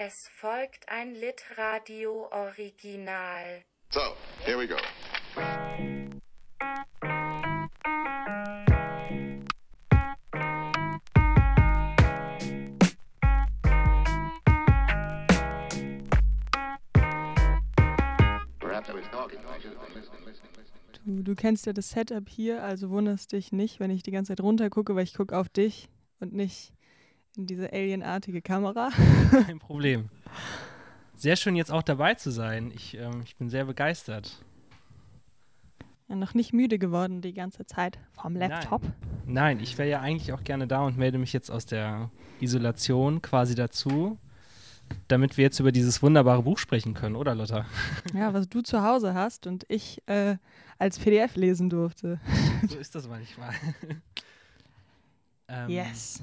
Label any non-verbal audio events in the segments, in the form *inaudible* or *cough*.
Es folgt ein Litradio-Original. So, here we go. Du, du kennst ja das Setup hier, also wunderst dich nicht, wenn ich die ganze Zeit runter gucke, weil ich gucke auf dich und nicht in diese alienartige Kamera. Kein Problem. Sehr schön jetzt auch dabei zu sein. Ich, ähm, ich bin sehr begeistert. Ja, noch nicht müde geworden die ganze Zeit vom Laptop. Nein, ich wäre ja eigentlich auch gerne da und melde mich jetzt aus der Isolation quasi dazu, damit wir jetzt über dieses wunderbare Buch sprechen können, oder Lotta? Ja, was du zu Hause hast und ich äh, als PDF lesen durfte. So ist das manchmal. *laughs* ähm, Yes.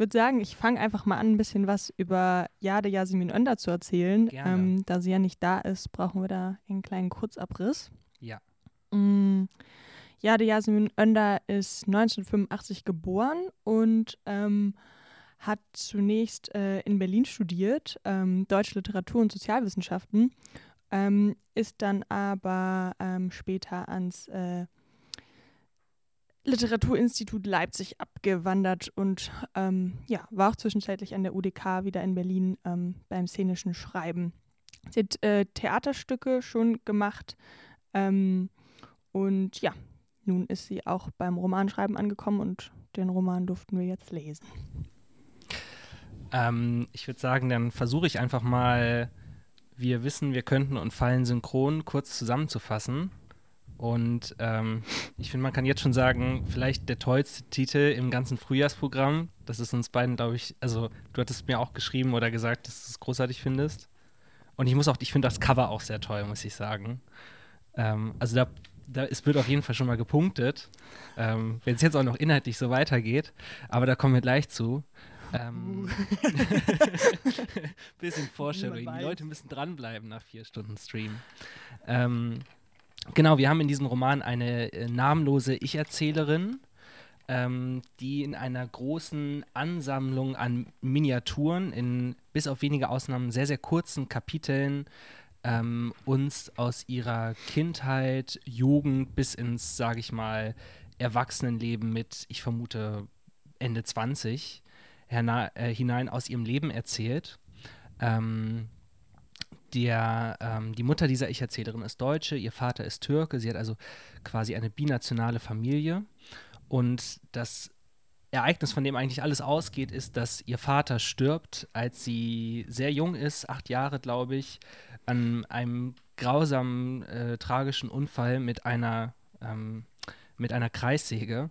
Ich würde sagen, ich fange einfach mal an, ein bisschen was über Jade Yasemin Önder zu erzählen. Gerne. Ähm, da sie ja nicht da ist, brauchen wir da einen kleinen Kurzabriss. Ja. Mm, Jade Yasemin Önder ist 1985 geboren und ähm, hat zunächst äh, in Berlin studiert, ähm, Deutsche Literatur und Sozialwissenschaften, ähm, ist dann aber ähm, später ans äh, Literaturinstitut Leipzig abgewandert und ähm, ja, war auch zwischenzeitlich an der UDK wieder in Berlin ähm, beim szenischen Schreiben. Sie hat äh, Theaterstücke schon gemacht ähm, und ja, nun ist sie auch beim Romanschreiben angekommen und den Roman durften wir jetzt lesen. Ähm, ich würde sagen, dann versuche ich einfach mal, wir wissen, wir könnten und fallen synchron kurz zusammenzufassen. Und ähm, ich finde, man kann jetzt schon sagen, vielleicht der tollste Titel im ganzen Frühjahrsprogramm. Das ist uns beiden, glaube ich, also du hattest mir auch geschrieben oder gesagt, dass du es großartig findest. Und ich muss auch, ich finde das Cover auch sehr toll, muss ich sagen. Ähm, also da, da es wird auf jeden Fall schon mal gepunktet, ähm, wenn es jetzt auch noch inhaltlich so weitergeht. Aber da kommen wir gleich zu. Ähm, *laughs* *laughs* bisschen Vorstellung. Die. Leute müssen dranbleiben nach vier Stunden Stream. Ähm, genau, wir haben in diesem Roman eine äh, namenlose Ich-Erzählerin, ähm, die in einer großen Ansammlung an Miniaturen in bis auf wenige Ausnahmen sehr, sehr kurzen Kapiteln ähm, uns aus ihrer Kindheit, Jugend bis ins, sage ich mal, Erwachsenenleben mit, ich vermute, Ende 20 herna- äh, hinein aus ihrem Leben erzählt. Ähm, der, ähm, die Mutter dieser Ich-Erzählerin ist Deutsche, ihr Vater ist Türke, sie hat also quasi eine binationale Familie. Und das Ereignis, von dem eigentlich alles ausgeht, ist, dass ihr Vater stirbt, als sie sehr jung ist, acht Jahre, glaube ich, an einem grausamen, äh, tragischen Unfall mit einer, ähm, mit einer Kreissäge.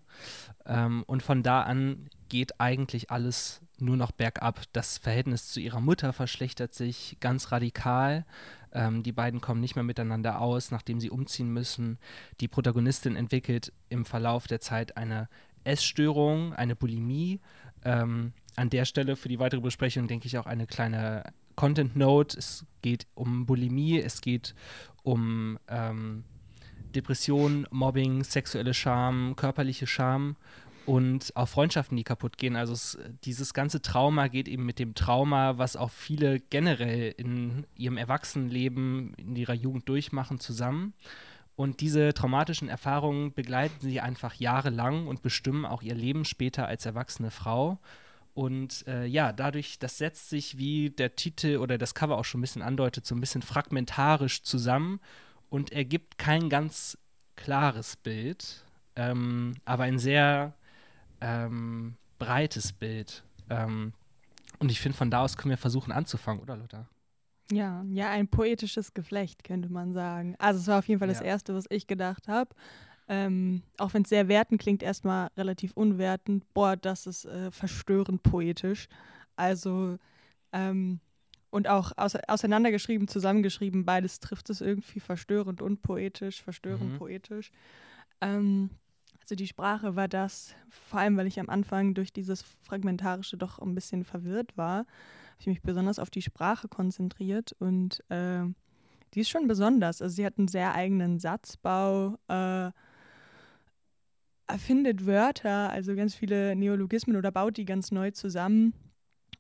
Ähm, und von da an geht eigentlich alles nur noch bergab. Das Verhältnis zu ihrer Mutter verschlechtert sich ganz radikal. Ähm, die beiden kommen nicht mehr miteinander aus, nachdem sie umziehen müssen. Die Protagonistin entwickelt im Verlauf der Zeit eine Essstörung, eine Bulimie. Ähm, an der Stelle für die weitere Besprechung denke ich auch eine kleine Content Note. Es geht um Bulimie, es geht um ähm, Depression, Mobbing, sexuelle Scham, körperliche Scham und auch Freundschaften, die kaputt gehen. Also es, dieses ganze Trauma geht eben mit dem Trauma, was auch viele generell in ihrem Erwachsenenleben, in ihrer Jugend durchmachen, zusammen. Und diese traumatischen Erfahrungen begleiten sie einfach jahrelang und bestimmen auch ihr Leben später als erwachsene Frau. Und äh, ja, dadurch, das setzt sich, wie der Titel oder das Cover auch schon ein bisschen andeutet, so ein bisschen fragmentarisch zusammen und ergibt kein ganz klares Bild, ähm, aber ein sehr ähm, breites Bild. Ähm, und ich finde, von da aus können wir versuchen anzufangen, oder Lothar? Ja, ja, ein poetisches Geflecht, könnte man sagen. Also es war auf jeden Fall das Ja. Erste, was ich gedacht habe. Ähm, auch wenn es sehr wertend klingt, erstmal relativ unwertend. Boah, das ist äh, verstörend poetisch. Also, ähm, und auch aus, auseinandergeschrieben, zusammengeschrieben, beides trifft es irgendwie verstörend und poetisch, verstörend Mhm. poetisch. Ähm, also die Sprache war das, vor allem weil ich am Anfang durch dieses Fragmentarische doch ein bisschen verwirrt war, habe ich mich besonders auf die Sprache konzentriert und äh, die ist schon besonders. Also sie hat einen sehr eigenen Satzbau, äh, erfindet Wörter, also ganz viele Neologismen oder baut die ganz neu zusammen.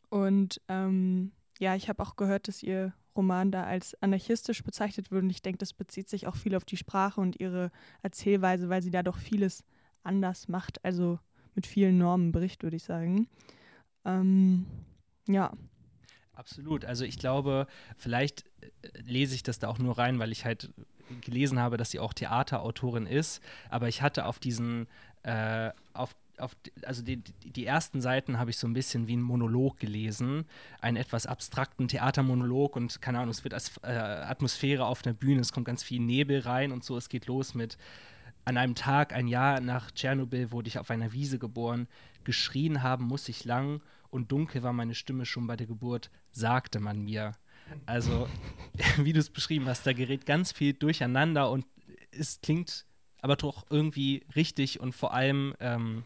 Und ähm, ja, ich habe auch gehört, dass ihr Roman da als anarchistisch bezeichnet wird. Und ich denke, das bezieht sich auch viel auf die Sprache und ihre Erzählweise, weil sie da doch vieles anders macht. Also mit vielen Normen bricht, würde ich sagen. Ähm, ja. Absolut. Also ich glaube, vielleicht äh, lese ich das da auch nur rein, weil ich halt gelesen habe, dass sie auch Theaterautorin ist. Aber ich hatte auf diesen, äh, auf auf, also die, die, ersten Seiten habe ich so ein bisschen wie ein Monolog gelesen, einen etwas abstrakten Theatermonolog und keine Ahnung, es wird als äh, Atmosphäre auf der Bühne, es kommt ganz viel Nebel rein und so, es geht los mit an einem Tag, ein Jahr nach Tschernobyl wurde ich auf einer Wiese geboren, geschrien haben muss ich lang und dunkel war meine Stimme schon bei der Geburt, sagte man mir. Also, *laughs* wie du es beschrieben hast, da gerät ganz viel durcheinander und es klingt aber doch irgendwie richtig und vor allem ähm,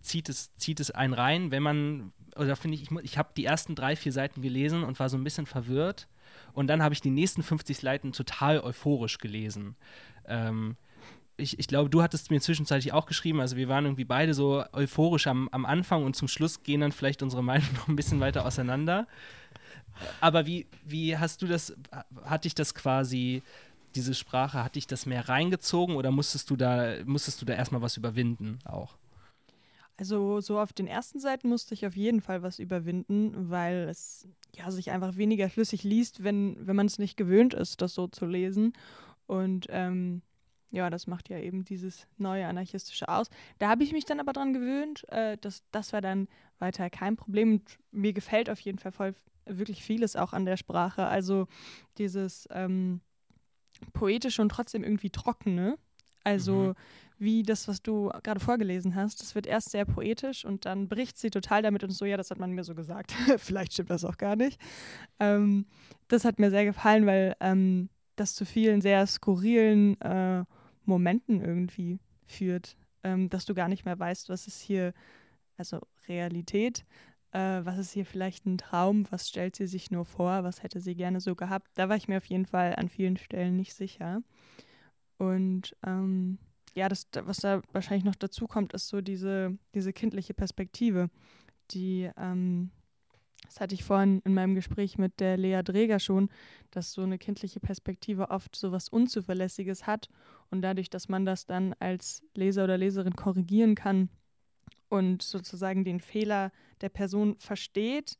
zieht es, zieht es einen rein, wenn man, oder finde ich, ich, ich habe die ersten drei, vier Seiten gelesen und war so ein bisschen verwirrt. Und dann habe ich die nächsten 50 Seiten total euphorisch gelesen. Ähm, ich, ich, glaube, du hattest mir zwischenzeitlich auch geschrieben, also wir waren irgendwie beide so euphorisch am, am Anfang und zum Schluss gehen dann vielleicht unsere Meinungen *laughs* noch ein bisschen weiter auseinander. Aber wie, wie hast du das, hat dich das quasi, diese Sprache, hat dich das mehr reingezogen oder musstest du da, musstest du da erstmal was überwinden auch? Also so auf den ersten Seiten musste ich auf jeden Fall was überwinden, weil es ja sich einfach weniger flüssig liest, wenn, wenn man es nicht gewöhnt ist, das so zu lesen. Und ähm, ja, das macht ja eben dieses neue anarchistische aus. Da habe ich mich dann aber dran gewöhnt. Äh, das, das war dann weiter kein Problem. Und mir gefällt auf jeden Fall voll, wirklich vieles auch an der Sprache. Also dieses ähm, poetische und trotzdem irgendwie trockene. Also mhm wie das, was du gerade vorgelesen hast. Das wird erst sehr poetisch und dann bricht sie total damit und so, ja, das hat man mir so gesagt. *laughs* Vielleicht stimmt das auch gar nicht. Ähm, das hat mir sehr gefallen, weil ähm, das zu vielen sehr skurrilen äh, Momenten irgendwie führt, ähm, dass du gar nicht mehr weißt, was ist hier, also Realität, äh, was ist hier vielleicht ein Traum, was stellt sie sich nur vor, was hätte sie gerne so gehabt. Da war ich mir auf jeden Fall an vielen Stellen nicht sicher. Und ähm, ja, das, was da wahrscheinlich noch dazu kommt, ist so diese, diese kindliche Perspektive, die, ähm, das hatte ich vorhin in meinem Gespräch mit der Lea Dreger schon, dass so eine kindliche Perspektive oft so was Unzuverlässiges hat und dadurch, dass man das dann als Leser oder Leserin korrigieren kann und sozusagen den Fehler der Person versteht,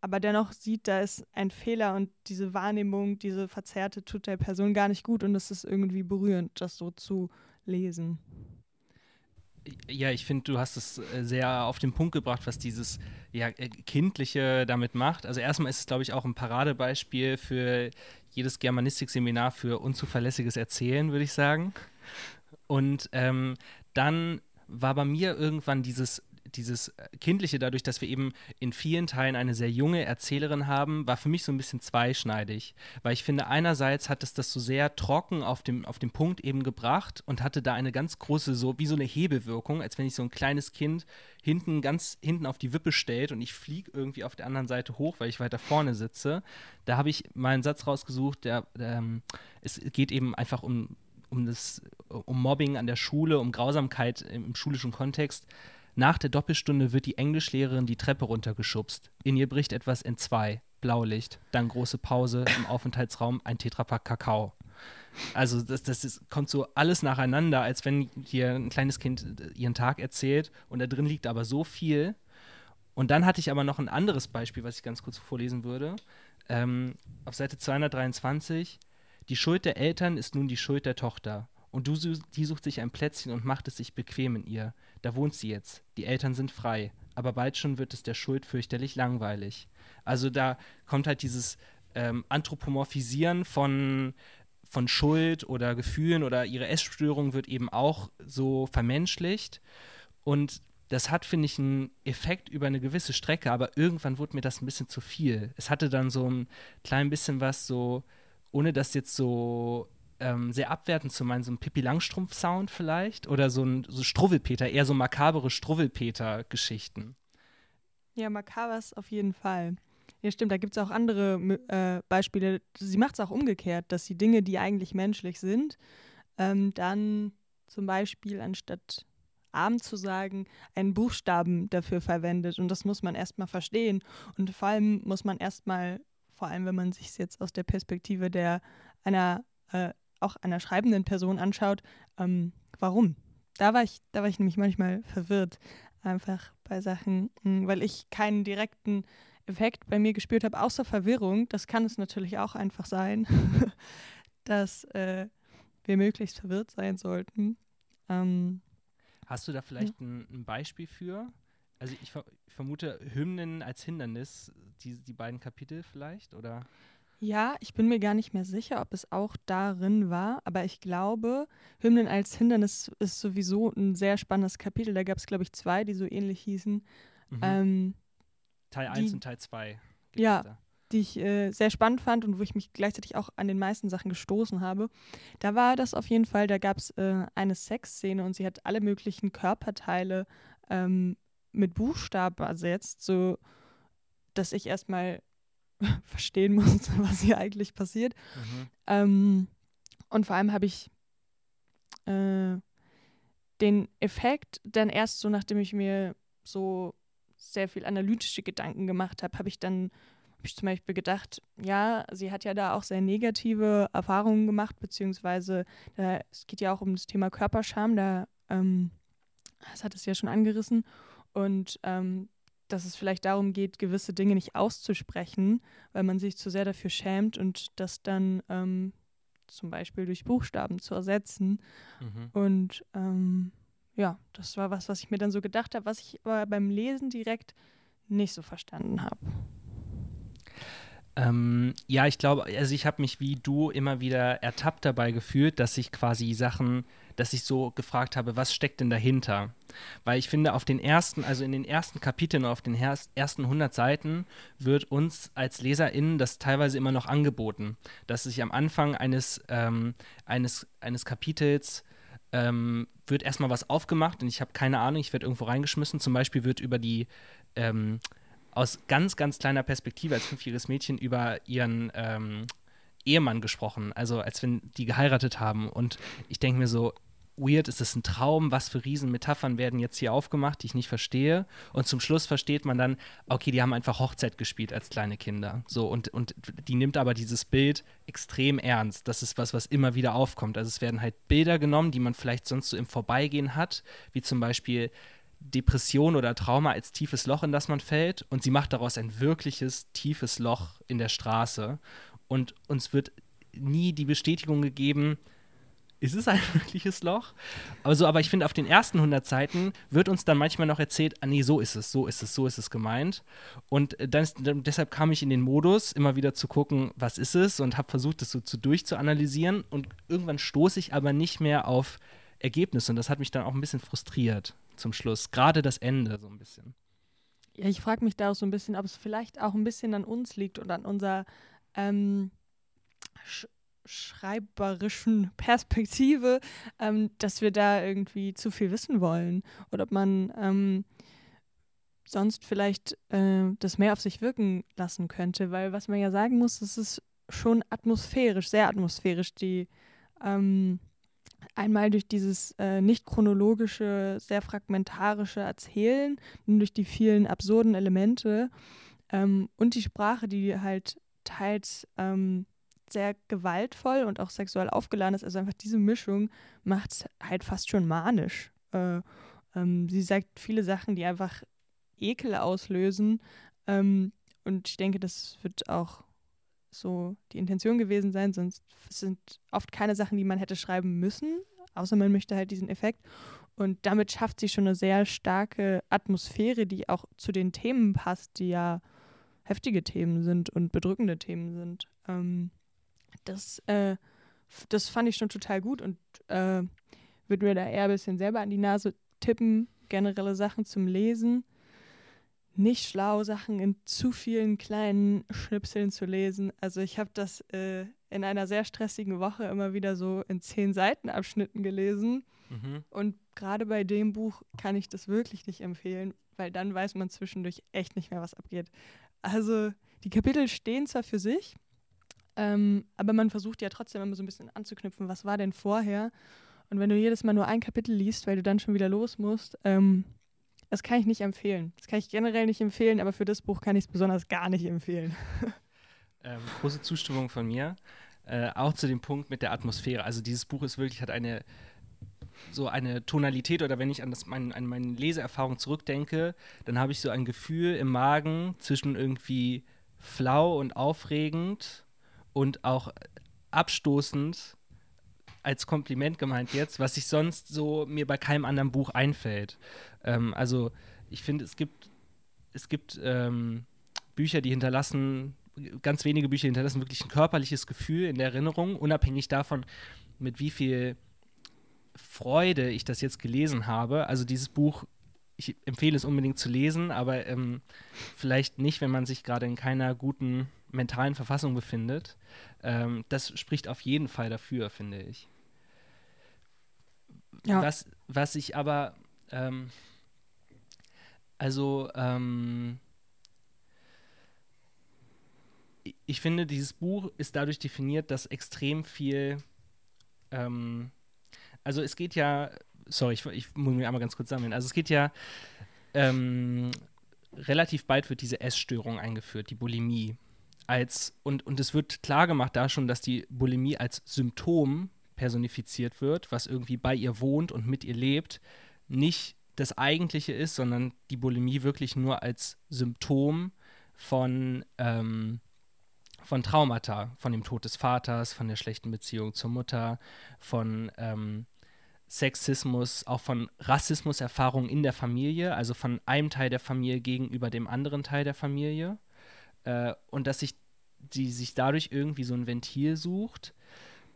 aber dennoch sieht, da ist ein Fehler und diese Wahrnehmung, diese Verzerrte tut der Person gar nicht gut und es ist irgendwie berührend, das so zu lesen. Ja, ich finde, du hast es äh, sehr auf den Punkt gebracht, was dieses ja, äh, Kindliche damit macht. Also erstmal ist es, glaube ich, auch ein Paradebeispiel für jedes Germanistik-Seminar für unzuverlässiges Erzählen, würde ich sagen. Und ähm, dann war bei mir irgendwann dieses dieses äh, Kindliche, dadurch, dass wir eben in vielen Teilen eine sehr junge Erzählerin haben, war für mich so ein bisschen zweischneidig. Weil ich finde, einerseits hat es das so sehr trocken auf dem, auf dem Punkt eben gebracht und hatte da eine ganz große, so wie so eine Hebelwirkung, als wenn ich so ein kleines Kind hinten, ganz hinten auf die Wippe stellt und ich fliege irgendwie auf der anderen Seite hoch, weil ich weiter vorne sitze. Da habe ich mal einen Satz rausgesucht, der, der ähm, es geht eben einfach um um das um Mobbing an der Schule, um Grausamkeit im schulischen Kontext. Nach der Doppelstunde wird die Englischlehrerin die Treppe runtergeschubst. In ihr bricht etwas in zwei. Blaulicht, dann große Pause, im Aufenthaltsraum ein Tetrapack Kakao. Also das, das ist, kommt so alles nacheinander, als wenn dir ein kleines Kind äh, ihren Tag erzählt und da drin liegt aber so viel. Und dann hatte ich aber noch ein anderes Beispiel, was ich ganz kurz vorlesen würde. Ähm, auf Seite 223, die Schuld der Eltern ist nun die Schuld der Tochter. Und du, die sucht sich ein Plätzchen und macht es sich bequem in ihr. Da wohnt sie jetzt. Die Eltern sind frei. Aber bald schon wird es der Schuld fürchterlich langweilig. Also da kommt halt dieses ähm, Anthropomorphisieren von, von Schuld oder Gefühlen oder ihre Essstörung wird eben auch so vermenschlicht. Und das hat, finde ich, einen Effekt über eine gewisse Strecke, aber irgendwann wurde mir das ein bisschen zu viel. Es hatte dann so ein klein bisschen was so, ohne das jetzt so ähm, sehr abwertend zu meinen, so ein Pippi Langstrumpf-Sound vielleicht oder so ein so Struwwelpeter, eher so makabere Struwwelpeter-Geschichten. Ja, makabers auf jeden Fall. Ja, stimmt, da gibt es auch andere äh, Beispiele. Sie macht es auch umgekehrt, dass sie Dinge, die eigentlich menschlich sind, ähm, dann zum Beispiel anstatt arm zu sagen, einen Buchstaben dafür verwendet. Und das muss man erstmal verstehen. Und vor allem muss man erstmal, vor allem wenn man sich jetzt aus der Perspektive der einer äh, auch einer schreibenden Person anschaut, ähm, warum? Da war ich, da war ich nämlich manchmal verwirrt, einfach bei Sachen, hm, weil ich keinen direkten Effekt bei mir gespürt habe, außer Verwirrung. Das kann es natürlich auch einfach sein, *laughs* dass äh, wir möglichst verwirrt sein sollten. Ähm, Hast du da vielleicht ja. ein, ein, Beispiel für? Also ich, ver ich, vermute Hymnen als Hindernis, die, die beiden Kapitel vielleicht, oder? Ja, ich bin mir gar nicht mehr sicher, ob es auch darin war, aber ich glaube, Hymnen als Hindernis ist sowieso ein sehr spannendes Kapitel. Da gab es, glaube ich, zwei, die so ähnlich hießen. Mhm. Ähm, Teil 1 und Teil 2. Ja, die ich äh, sehr spannend fand und wo ich mich gleichzeitig auch an den meisten Sachen gestoßen habe. Da war das auf jeden Fall, da gab es äh, eine Sexszene und sie hat alle möglichen Körperteile ähm, mit Buchstaben ersetzt, so dass ich erstmal *laughs* verstehen musste, *laughs* was hier eigentlich passiert. Mhm. Ähm, und vor allem habe ich äh, den Effekt dann erst so, nachdem ich mir so sehr viel analytische Gedanken gemacht habe, habe ich dann habe ich zum Beispiel gedacht, ja, sie hat ja da auch sehr negative Erfahrungen gemacht, beziehungsweise da, es geht ja auch um das Thema Körperscham, da ähm, das hat es ja schon angerissen und ähm, dass es vielleicht darum geht, gewisse Dinge nicht auszusprechen, weil man sich zu sehr dafür schämt und das dann ähm, zum Beispiel durch Buchstaben zu ersetzen. Mhm. Und ähm, ja, das war was, was ich mir dann so gedacht habe, was ich aber beim Lesen direkt nicht so verstanden habe. Ähm, ja, ich glaube, also ich habe mich wie du immer wieder ertappt dabei gefühlt, dass ich quasi Sachen, dass ich so gefragt habe, was steckt denn dahinter? Weil ich finde, auf den ersten, also in den ersten Kapiteln, auf den ersten 100 Seiten wird uns als LeserInnen das teilweise immer noch angeboten, dass sich am Anfang eines, ähm, eines, eines Kapitels ähm, wird erstmal was aufgemacht und ich habe keine Ahnung, ich werde irgendwo reingeschmissen. Zum Beispiel wird über die ähm, aus ganz, ganz kleiner Perspektive als fünfjähriges Mädchen über ihren ähm, Ehemann gesprochen, also als wenn die geheiratet haben. Und ich denke mir so, weird, ist es ein Traum? Was für Riesenmetaphern werden jetzt hier aufgemacht, die ich nicht verstehe? Und zum Schluss versteht man dann, okay, die haben einfach Hochzeit gespielt als kleine Kinder. So, und, und die nimmt aber dieses Bild extrem ernst. Das ist was, was immer wieder aufkommt. Also es werden halt Bilder genommen, die man vielleicht sonst so im Vorbeigehen hat, wie zum Beispiel Depression oder Trauma als tiefes Loch, in das man fällt. Und sie macht daraus ein wirkliches tiefes Loch in der Straße. Und uns wird nie die Bestätigung gegeben, ist es ein *laughs* wirkliches Loch? Aber so, aber ich finde, auf den ersten 100 Seiten wird uns dann manchmal noch erzählt, ah nee, so ist es, so ist es, so ist es gemeint. Und dann, dann deshalb kam ich in den Modus, immer wieder zu gucken, was ist es und habe versucht, das so zu durchzuanalysieren. Und irgendwann stoße ich aber nicht mehr auf Ergebnisse und das hat mich dann auch ein bisschen frustriert zum Schluss. Gerade das Ende so ein bisschen. Ja, ich frage mich da auch so ein bisschen, ob es vielleicht auch ein bisschen an uns liegt und an unserer ähm, sch schreiberischen *laughs* Perspektive, ähm, dass wir da irgendwie zu viel wissen wollen. Oder ob man ähm, sonst vielleicht äh, das mehr auf sich wirken lassen könnte. Weil was man ja sagen muss, es ist schon atmosphärisch, sehr atmosphärisch, die ähm, Einmal durch dieses äh, nicht chronologische, sehr fragmentarische Erzählen durch die vielen absurden Elemente ähm, und die Sprache, die halt teils ähm, sehr gewaltvoll und auch sexuell aufgeladen ist. Also einfach diese Mischung macht es halt fast schon manisch. Äh, ähm, sie sagt viele Sachen, die einfach Ekel auslösen. Ähm, und ich denke, das wird auch so die Intention gewesen sein, sonst sind oft keine Sachen, die man hätte schreiben müssen, außer man möchte halt diesen Effekt. Und damit schafft sie schon eine sehr starke Atmosphäre, die auch zu den Themen passt, die ja heftige Themen sind und bedrückende Themen sind. Ähm, das, äh, das fand ich schon total gut und äh, würde mir da eher ein bisschen selber an die Nase tippen, generelle Sachen zum Lesen nicht schlau, Sachen in zu vielen kleinen Schnipseln zu lesen. Also ich habe das äh, in einer sehr stressigen Woche immer wieder so in zehn Seitenabschnitten gelesen. Mhm. Und gerade bei dem Buch kann ich das wirklich nicht empfehlen, weil dann weiß man zwischendurch echt nicht mehr, was abgeht. Also die Kapitel stehen zwar für sich, ähm, aber man versucht ja trotzdem immer so ein bisschen anzuknüpfen, was war denn vorher. Und wenn du jedes Mal nur ein Kapitel liest, weil du dann schon wieder los musst, ähm, das kann ich nicht empfehlen. Das kann ich generell nicht empfehlen, aber für das Buch kann ich es besonders gar nicht empfehlen. *laughs* Ähm, große Zustimmung von mir. Äh, auch zu dem Punkt mit der Atmosphäre. Also dieses Buch ist wirklich, hat eine so eine Tonalität oder wenn ich an, das, mein, an meine Leseerfahrung zurückdenke, dann habe ich so ein Gefühl im Magen zwischen irgendwie flau und aufregend und auch abstoßend als Kompliment gemeint jetzt, was sich sonst so mir bei keinem anderen Buch einfällt. Ähm, also ich finde, es gibt, es gibt ähm, Bücher, die hinterlassen, ganz wenige Bücher hinterlassen wirklich ein körperliches Gefühl in der Erinnerung, unabhängig davon, mit wie viel Freude ich das jetzt gelesen habe. Also dieses Buch, ich empfehle es unbedingt zu lesen, aber ähm, vielleicht nicht, wenn man sich gerade in keiner guten mentalen Verfassung befindet. Ähm, das spricht auf jeden Fall dafür, finde ich. Ja. Was, was ich aber, ähm, also, ähm, ich finde, dieses Buch ist dadurch definiert, dass extrem viel, ähm, also es geht ja, sorry, ich, ich muss mir einmal ganz kurz sammeln, also es geht ja, ähm, relativ bald wird diese Essstörung eingeführt, die Bulimie. Als, und, und es wird klar gemacht da schon, dass die Bulimie als Symptom personifiziert wird, was irgendwie bei ihr wohnt und mit ihr lebt, nicht das Eigentliche ist, sondern die Bulimie wirklich nur als Symptom von, ähm, von Traumata, von dem Tod des Vaters, von der schlechten Beziehung zur Mutter, von ähm, Sexismus, auch von Rassismuserfahrungen in der Familie, also von einem Teil der Familie gegenüber dem anderen Teil der Familie. Äh, und dass sich die sich dadurch irgendwie so ein Ventil sucht.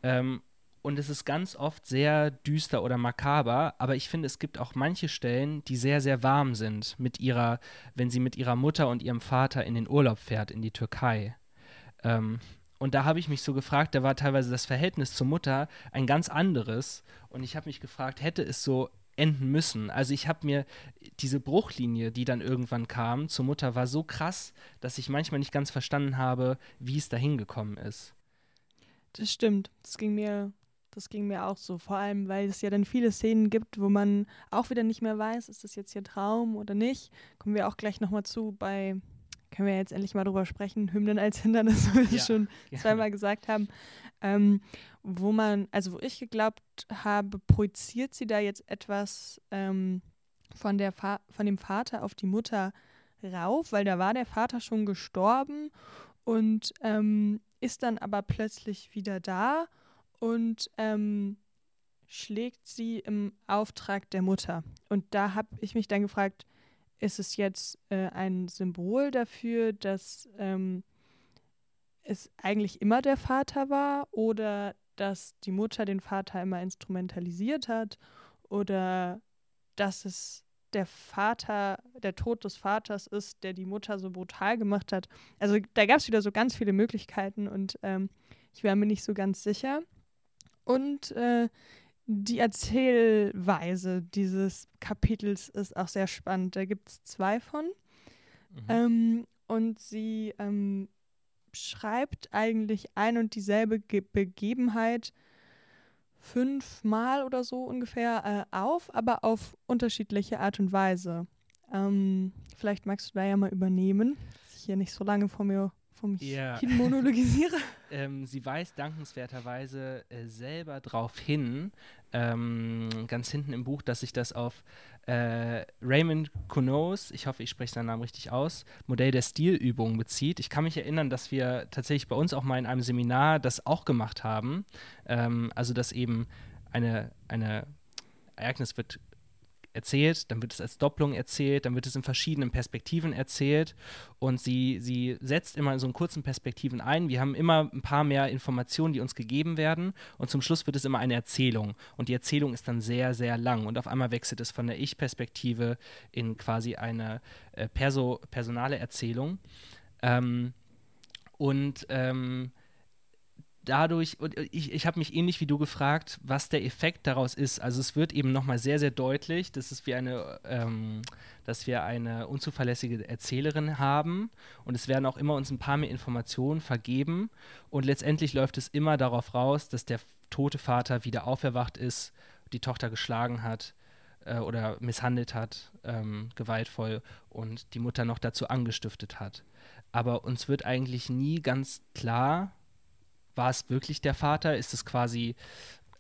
Ähm, und es ist ganz oft sehr düster oder makaber, aber ich finde, es gibt auch manche Stellen, die sehr, sehr warm sind mit ihrer, wenn sie mit ihrer Mutter und ihrem Vater in den Urlaub fährt, in die Türkei. Ähm, und da habe ich mich so gefragt, da war teilweise das Verhältnis zur Mutter ein ganz anderes. Und ich habe mich gefragt, hätte es so enden müssen. Also ich habe mir diese Bruchlinie, die dann irgendwann kam zur Mutter, war so krass, dass ich manchmal nicht ganz verstanden habe, wie es dahin gekommen ist. Das stimmt. Das ging mir das ging mir auch so, vor allem, weil es ja dann viele Szenen gibt, wo man auch wieder nicht mehr weiß, ist das jetzt hier Traum oder nicht. Kommen wir auch gleich nochmal zu bei, können wir jetzt endlich mal drüber sprechen, Hymnen als Hindernis, *laughs* wie wir ja, schon zweimal gesagt haben. Ähm, wo man, also wo ich geglaubt habe, projiziert sie da jetzt etwas ähm, von, der von dem Vater auf die Mutter rauf, weil da war der Vater schon gestorben und ähm, ist dann aber plötzlich wieder da und ähm, schlägt sie im Auftrag der Mutter. Und da habe ich mich dann gefragt, ist es jetzt äh, ein Symbol dafür, dass ähm, es eigentlich immer der Vater war oder dass die Mutter den Vater immer instrumentalisiert hat oder dass es der Vater, der Tod des Vaters ist, der die Mutter so brutal gemacht hat. Also da gab es wieder so ganz viele Möglichkeiten und ähm, ich war mir nicht so ganz sicher. Und äh, die Erzählweise dieses Kapitels ist auch sehr spannend. Da gibt es zwei von. Mhm. Ähm, und sie ähm, schreibt eigentlich ein und dieselbe Ge Begebenheit fünfmal oder so ungefähr äh, auf, aber auf unterschiedliche Art und Weise. Ähm, vielleicht magst du da ja mal übernehmen, dass ich hier nicht so lange vor mir vor mich ja. hin monologisiere. *laughs* ähm, sie weist dankenswerterweise äh, selber darauf hin, ähm, ganz hinten im Buch, dass sich das auf äh, Raymond Kunos, ich hoffe, ich spreche seinen Namen richtig aus, Modell der Stilübung bezieht. Ich kann mich erinnern, dass wir tatsächlich bei uns auch mal in einem Seminar das auch gemacht haben. Ähm, also, dass eben eine, eine Ereignis wird erzählt, dann wird es als Doppelung erzählt, dann wird es in verschiedenen Perspektiven erzählt und sie, sie setzt immer in so einen kurzen Perspektiven ein. Wir haben immer ein paar mehr Informationen, die uns gegeben werden und zum Schluss wird es immer eine Erzählung und die Erzählung ist dann sehr, sehr lang und auf einmal wechselt es von der Ich-Perspektive in quasi eine äh, perso personale Erzählung. Ähm, und ähm, dadurch, und ich, ich habe mich ähnlich wie du gefragt, was der Effekt daraus ist. Also es wird eben nochmal sehr, sehr deutlich, dass es wie eine, ähm, dass wir eine unzuverlässige Erzählerin haben und es werden auch immer uns ein paar mehr Informationen vergeben und letztendlich läuft es immer darauf raus, dass der tote Vater wieder auferwacht ist, die Tochter geschlagen hat äh, oder misshandelt hat, ähm, gewaltvoll und die Mutter noch dazu angestiftet hat. Aber uns wird eigentlich nie ganz klar, war es wirklich der Vater? Ist es quasi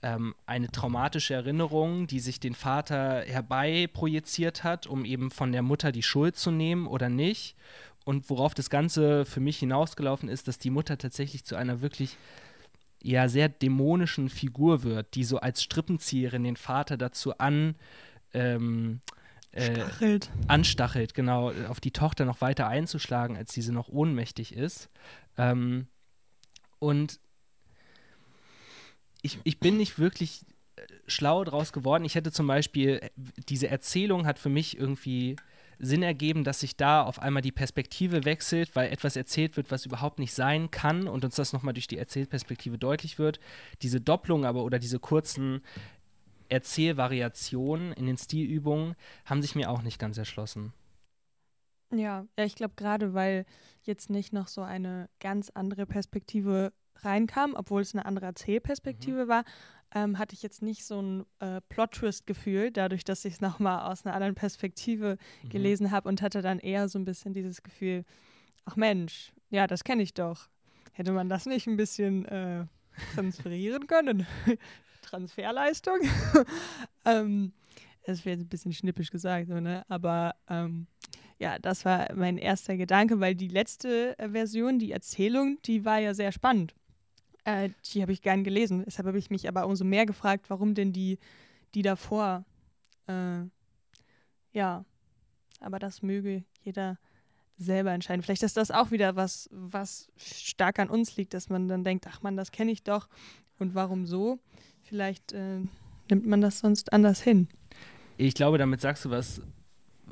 ähm, eine traumatische Erinnerung, die sich den Vater herbei projiziert hat, um eben von der Mutter die Schuld zu nehmen oder nicht? Und worauf das Ganze für mich hinausgelaufen ist, dass die Mutter tatsächlich zu einer wirklich ja sehr dämonischen Figur wird, die so als Strippenzieherin den Vater dazu an ähm, äh, Stachelt. anstachelt, genau, auf die Tochter noch weiter einzuschlagen, als diese noch ohnmächtig ist. Ähm, und ich, ich bin nicht wirklich äh, schlau draus geworden. Ich hätte zum Beispiel, äh, diese Erzählung hat für mich irgendwie Sinn ergeben, dass sich da auf einmal die Perspektive wechselt, weil etwas erzählt wird, was überhaupt nicht sein kann und uns das nochmal durch die Erzählperspektive deutlich wird. Diese Doppelung aber oder diese kurzen Erzählvariationen in den Stilübungen haben sich mir auch nicht ganz erschlossen. Ja, ja ich glaube gerade, weil jetzt nicht noch so eine ganz andere Perspektive reinkam, obwohl es eine andere Erzählperspektive mhm. war, ähm, hatte ich jetzt nicht so ein äh, Plot-Twist-Gefühl, dadurch, dass ich es nochmal aus einer anderen Perspektive mhm. gelesen habe und hatte dann eher so ein bisschen dieses Gefühl, ach Mensch, ja, das kenne ich doch. Hätte man das nicht ein bisschen äh, transferieren können? *laughs* Transferleistung? *laughs* ähm, das wäre ein bisschen schnippisch gesagt, so, ne? aber ähm, ja, das war mein erster Gedanke, weil die letzte äh, Version, die Erzählung, die war ja sehr spannend. Äh, die habe ich gern gelesen. Deshalb habe ich mich aber umso mehr gefragt, warum denn die, die davor. Äh, ja, aber das möge jeder selber entscheiden. Vielleicht ist das auch wieder was, was stark an uns liegt, dass man dann denkt, ach man, das kenne ich doch und warum so? Vielleicht äh, nimmt man das sonst anders hin. Ich glaube, damit sagst du was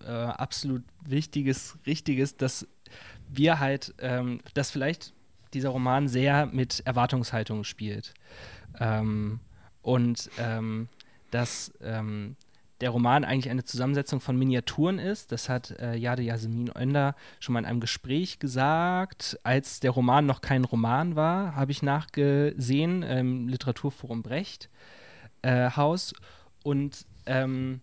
äh, absolut Wichtiges, Richtiges, dass wir halt, ähm, dass vielleicht dieser Roman sehr mit Erwartungshaltung spielt. Ähm, und ähm, dass ähm, der Roman eigentlich eine Zusammensetzung von Miniaturen ist. Das hat äh, Jade Yasemin Önder schon mal in einem Gespräch gesagt. Als der Roman noch kein Roman war, habe ich nachgesehen im Literaturforum Brecht äh, Haus. Und ähm,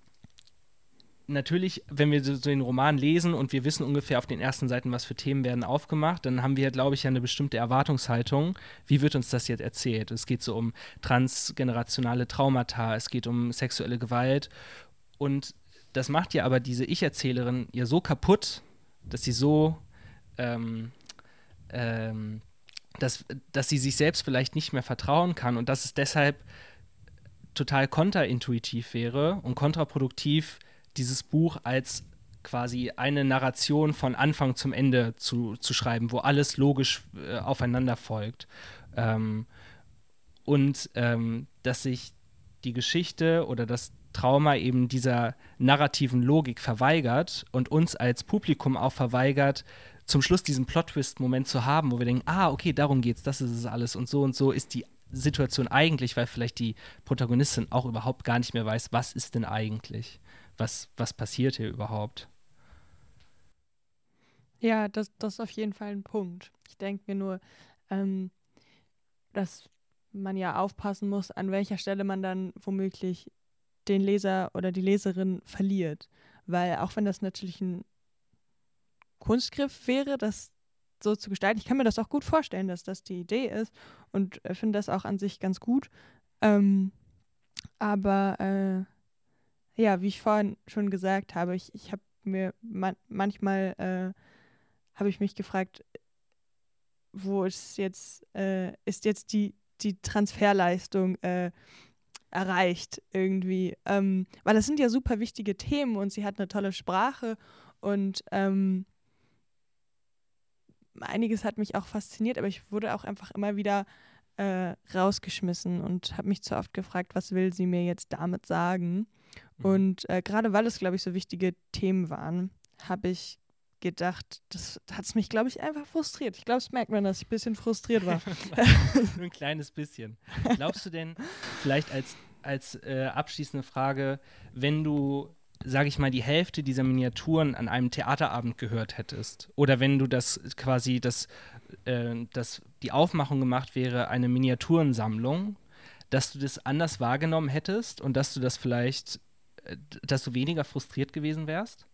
natürlich, wenn wir so den Roman lesen und wir wissen ungefähr auf den ersten Seiten, was für Themen werden aufgemacht, dann haben wir, glaube ich, eine bestimmte Erwartungshaltung. Wie wird uns das jetzt erzählt? Es geht so um transgenerationale Traumata, es geht um sexuelle Gewalt. Und das macht ja aber diese Ich-Erzählerin ja so kaputt, dass sie so, ähm, ähm, dass, dass sie sich selbst vielleicht nicht mehr vertrauen kann und dass es deshalb total kontraintuitiv wäre und kontraproduktiv, dieses Buch als quasi eine Narration von Anfang zum Ende zu, zu schreiben, wo alles logisch äh, aufeinander folgt. Ähm, und ähm, dass sich die Geschichte oder das Trauma eben dieser narrativen Logik verweigert und uns als Publikum auch verweigert, zum Schluss diesen Plot-Twist-Moment zu haben, wo wir denken, ah, okay, darum geht's, das ist es alles und so und so ist die Situation eigentlich, weil vielleicht die Protagonistin auch überhaupt gar nicht mehr weiß, was ist denn eigentlich was, was passiert hier überhaupt? Ja, das, das ist auf jeden Fall ein Punkt. Ich denke mir nur, ähm, dass man ja aufpassen muss, an welcher Stelle man dann womöglich den Leser oder die Leserin verliert. Weil auch wenn das natürlich ein Kunstgriff wäre, das so zu gestalten, ich kann mir das auch gut vorstellen, dass das die Idee ist und äh, finde das auch an sich ganz gut. Ähm, aber äh, ja, wie ich vorhin schon gesagt habe, ich, ich habe mir man, manchmal äh, habe ich mich gefragt, wo ist jetzt, äh, ist jetzt die, die Transferleistung äh, erreicht irgendwie. Ähm, weil das sind ja super wichtige Themen und sie hat eine tolle Sprache und ähm, einiges hat mich auch fasziniert, aber ich wurde auch einfach immer wieder äh, rausgeschmissen und habe mich zu oft gefragt, was will sie mir jetzt damit sagen? Mhm. Und äh, gerade weil es, glaube ich, so wichtige Themen waren, habe ich gedacht, das hat es mich, glaube ich, einfach frustriert. Ich glaube, es merkt man, dass ich ein bisschen frustriert war. *laughs* Nur ein kleines bisschen. Glaubst du denn, vielleicht als, als äh, abschließende Frage, wenn du, sage ich mal, die Hälfte dieser Miniaturen an einem Theaterabend gehört hättest, oder wenn du das quasi, das, äh, das, die Aufmachung gemacht wäre, eine Miniaturensammlung, dass du das anders wahrgenommen hättest und dass du das vielleicht, dass du weniger frustriert gewesen wärst?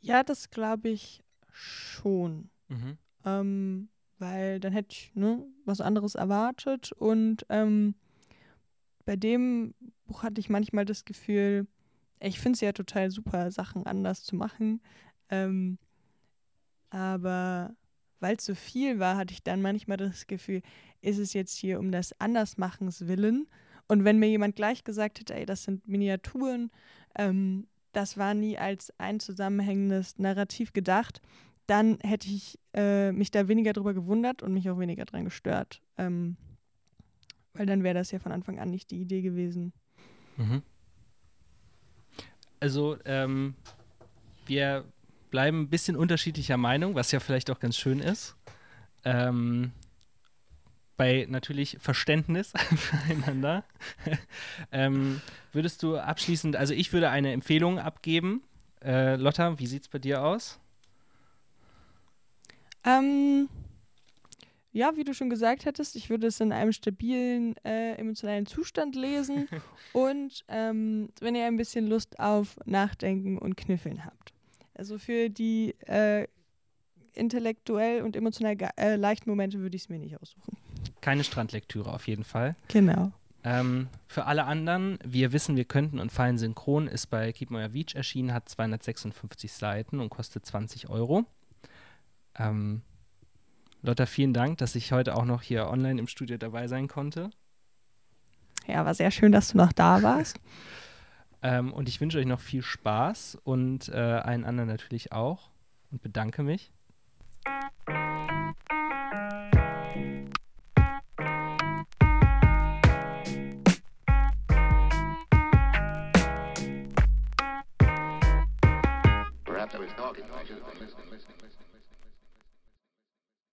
Ja, das glaube ich schon. Mhm. Ähm, weil dann hätte ich ne, was anderes erwartet. Und ähm, bei dem Buch hatte ich manchmal das Gefühl, ich finde es ja total super, Sachen anders zu machen. Ähm, aber weil es so viel war, hatte ich dann manchmal das Gefühl, ist es jetzt hier um das Andersmachens willen? Und wenn mir jemand gleich gesagt hätte, ey, das sind Miniaturen, ähm, das war nie als ein zusammenhängendes Narrativ gedacht, dann hätte ich äh, mich da weniger drüber gewundert und mich auch weniger dran gestört. Ähm, weil dann wäre das ja von Anfang an nicht die Idee gewesen. Mhm. Also, ähm, wir bleiben ein bisschen unterschiedlicher Meinung, was ja vielleicht auch ganz schön ist. Ähm, bei natürlich Verständnis *laughs* füreinander. *laughs* ähm, würdest du abschließend, also ich würde eine Empfehlung abgeben. Äh, Lotta, wie sieht es bei dir aus? Ähm, ja, wie du schon gesagt hattest, ich würde es in einem stabilen äh, emotionalen Zustand lesen *laughs* und ähm, wenn ihr ein bisschen Lust auf Nachdenken und Kniffeln habt. Also für die äh, intellektuell und emotional äh, leichten Momente würde ich es mir nicht aussuchen. Keine Strandlektüre auf jeden Fall. Genau. Ähm, für alle anderen, wir wissen, wir könnten und fallen synchron, ist bei Keep My Beach erschienen, hat 256 Seiten und kostet 20 Euro. Ähm, Lotta, vielen Dank, dass ich heute auch noch hier online im Studio dabei sein konnte. Ja, war sehr schön, dass du noch da warst. *laughs* ähm, und ich wünsche euch noch viel Spaß und äh, allen anderen natürlich auch und bedanke mich. listening, listening, listening, listening.